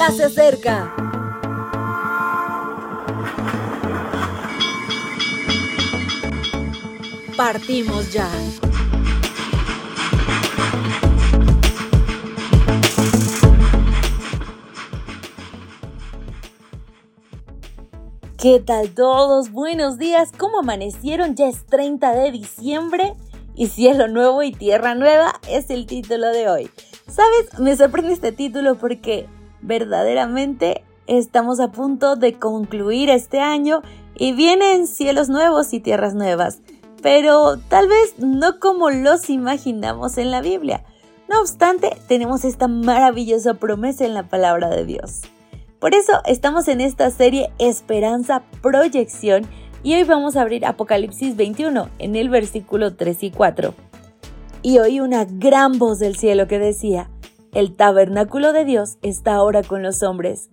ya se acerca. Partimos ya. ¿Qué tal todos? Buenos días, ¿cómo amanecieron? Ya es 30 de diciembre y cielo nuevo y tierra nueva es el título de hoy. ¿Sabes? Me sorprende este título porque verdaderamente estamos a punto de concluir este año y vienen cielos nuevos y tierras nuevas, pero tal vez no como los imaginamos en la Biblia. No obstante, tenemos esta maravillosa promesa en la palabra de Dios. Por eso estamos en esta serie Esperanza Proyección y hoy vamos a abrir Apocalipsis 21 en el versículo 3 y 4. Y oí una gran voz del cielo que decía, el tabernáculo de Dios está ahora con los hombres.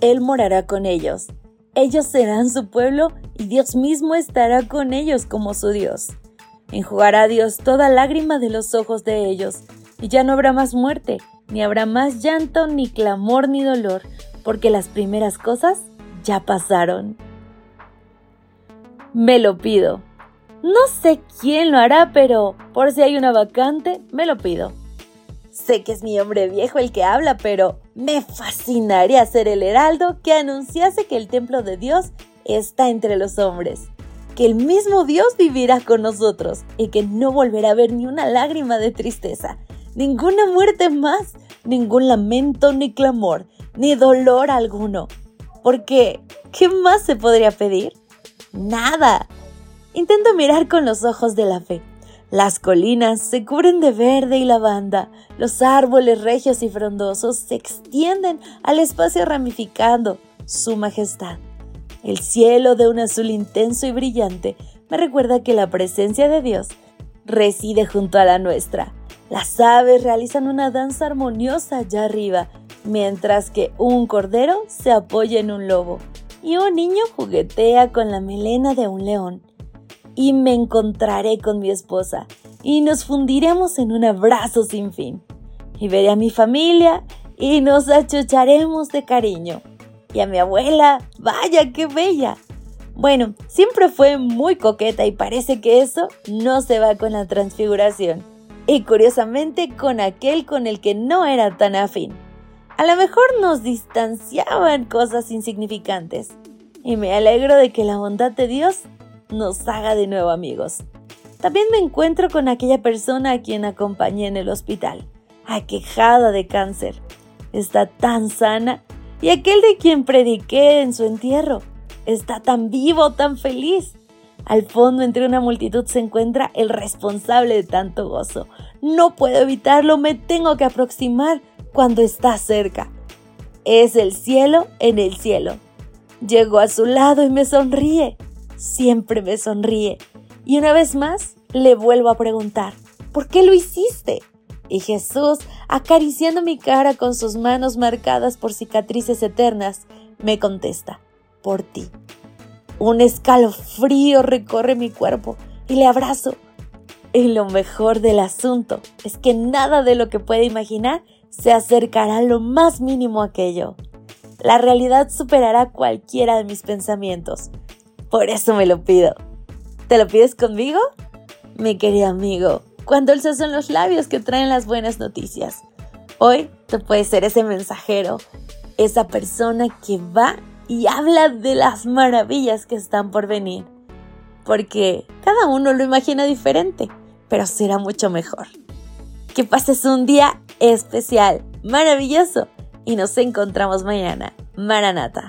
Él morará con ellos. Ellos serán su pueblo y Dios mismo estará con ellos como su Dios. Enjugará Dios toda lágrima de los ojos de ellos, y ya no habrá más muerte, ni habrá más llanto, ni clamor, ni dolor porque las primeras cosas ya pasaron. Me lo pido. No sé quién lo hará, pero por si hay una vacante, me lo pido. Sé que es mi hombre viejo el que habla, pero me fascinaría ser el heraldo que anunciase que el templo de Dios está entre los hombres, que el mismo Dios vivirá con nosotros y que no volverá a haber ni una lágrima de tristeza, ninguna muerte más, ningún lamento ni clamor, ni dolor alguno. Porque, ¿qué más se podría pedir? Nada. Intento mirar con los ojos de la fe. Las colinas se cubren de verde y lavanda, los árboles regios y frondosos se extienden al espacio ramificando su majestad. El cielo de un azul intenso y brillante me recuerda que la presencia de Dios reside junto a la nuestra. Las aves realizan una danza armoniosa allá arriba mientras que un cordero se apoya en un lobo y un niño juguetea con la melena de un león. Y me encontraré con mi esposa y nos fundiremos en un abrazo sin fin. Y veré a mi familia y nos achucharemos de cariño. Y a mi abuela, vaya qué bella. Bueno, siempre fue muy coqueta y parece que eso no se va con la transfiguración. Y curiosamente con aquel con el que no era tan afín. A lo mejor nos distanciaban cosas insignificantes. Y me alegro de que la bondad de Dios nos haga de nuevo amigos. También me encuentro con aquella persona a quien acompañé en el hospital, aquejada de cáncer. Está tan sana y aquel de quien prediqué en su entierro está tan vivo, tan feliz. Al fondo, entre una multitud, se encuentra el responsable de tanto gozo. No puedo evitarlo, me tengo que aproximar cuando está cerca. Es el cielo en el cielo. Llego a su lado y me sonríe. Siempre me sonríe. Y una vez más le vuelvo a preguntar, ¿por qué lo hiciste? Y Jesús, acariciando mi cara con sus manos marcadas por cicatrices eternas, me contesta, por ti. Un escalofrío recorre mi cuerpo y le abrazo. Y lo mejor del asunto es que nada de lo que puede imaginar se acercará lo más mínimo a aquello. La realidad superará cualquiera de mis pensamientos. Por eso me lo pido. ¿Te lo pides conmigo? Mi querido amigo, cuando dulces son los labios que traen las buenas noticias. Hoy tú puedes ser ese mensajero, esa persona que va y habla de las maravillas que están por venir. Porque cada uno lo imagina diferente, pero será mucho mejor. Que pases un día especial, maravilloso y nos encontramos mañana. Maranata.